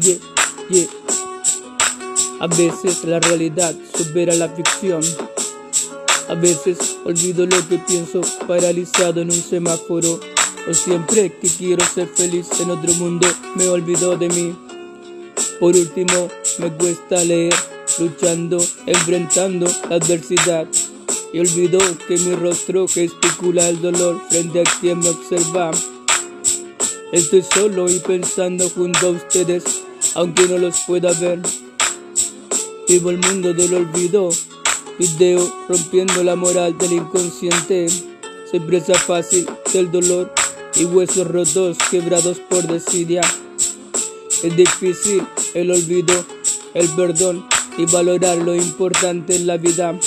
Yeah, yeah. A veces la realidad supera la ficción. A veces olvido lo que pienso paralizado en un semáforo. O siempre que quiero ser feliz en otro mundo me olvido de mí. Por último, me cuesta leer, luchando, enfrentando la adversidad. Y olvido que mi rostro gesticula el dolor frente a quien me observa. Estoy solo y pensando junto a ustedes, aunque no los pueda ver. Vivo el mundo del olvido, video rompiendo la moral del inconsciente. Se presa fácil del dolor y huesos rotos quebrados por desidia. Es difícil el olvido, el perdón y valorar lo importante en la vida.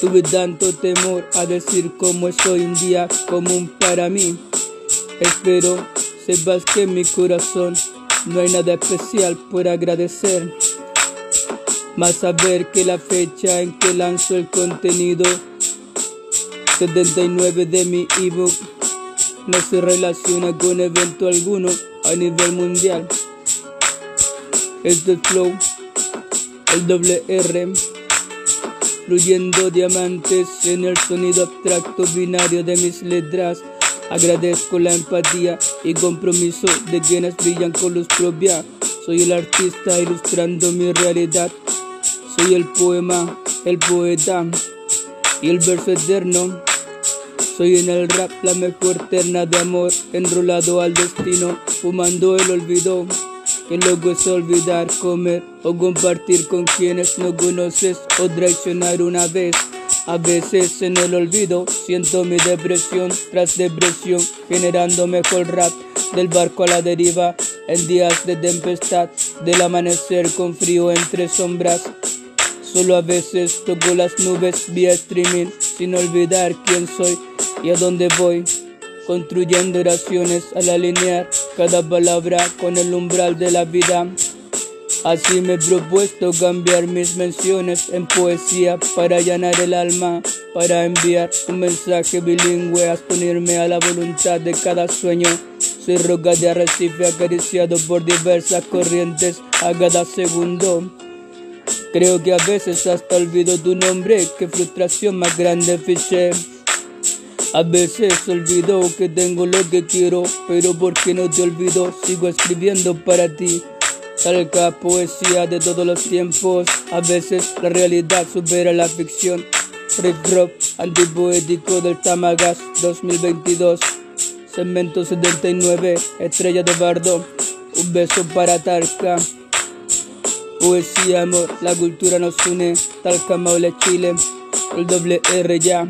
Tuve tanto temor a decir cómo es hoy en día común para mí. Espero sepas que en mi corazón no hay nada especial por agradecer. Más saber que la fecha en que lanzo el contenido 79 de mi ebook no se relaciona con evento alguno a nivel mundial. Es flow, el doble R, fluyendo diamantes en el sonido abstracto binario de mis letras. Agradezco la empatía y compromiso de quienes brillan con luz propia. Soy el artista ilustrando mi realidad. Soy el poema, el poeta y el verso eterno. Soy en el rap la mejor terna de amor, enrolado al destino, fumando el olvido. Que loco es olvidar, comer o compartir con quienes no conoces o traicionar una vez. A veces en el olvido siento mi depresión tras depresión, generando mejor rap del barco a la deriva en días de tempestad, del amanecer con frío entre sombras. Solo a veces toco las nubes vía streaming sin olvidar quién soy y a dónde voy, construyendo oraciones al alinear cada palabra con el umbral de la vida. Así me he propuesto cambiar mis menciones en poesía para allanar el alma, para enviar un mensaje bilingüe unirme a la voluntad de cada sueño. Soy roca de arrecife acariciado por diversas corrientes a cada segundo. Creo que a veces hasta olvido tu nombre, qué frustración más grande fiché. A veces olvido que tengo lo que quiero, pero porque no te olvido, sigo escribiendo para ti. Talca poesía de todos los tiempos, a veces la realidad supera la ficción. Riff Drop, antipoético del Tamagas 2022. Segmento 79, estrella de bardo. Un beso para Talca. Poesía, amor, la cultura nos une. Talca, Maule, Chile. El doble R ya.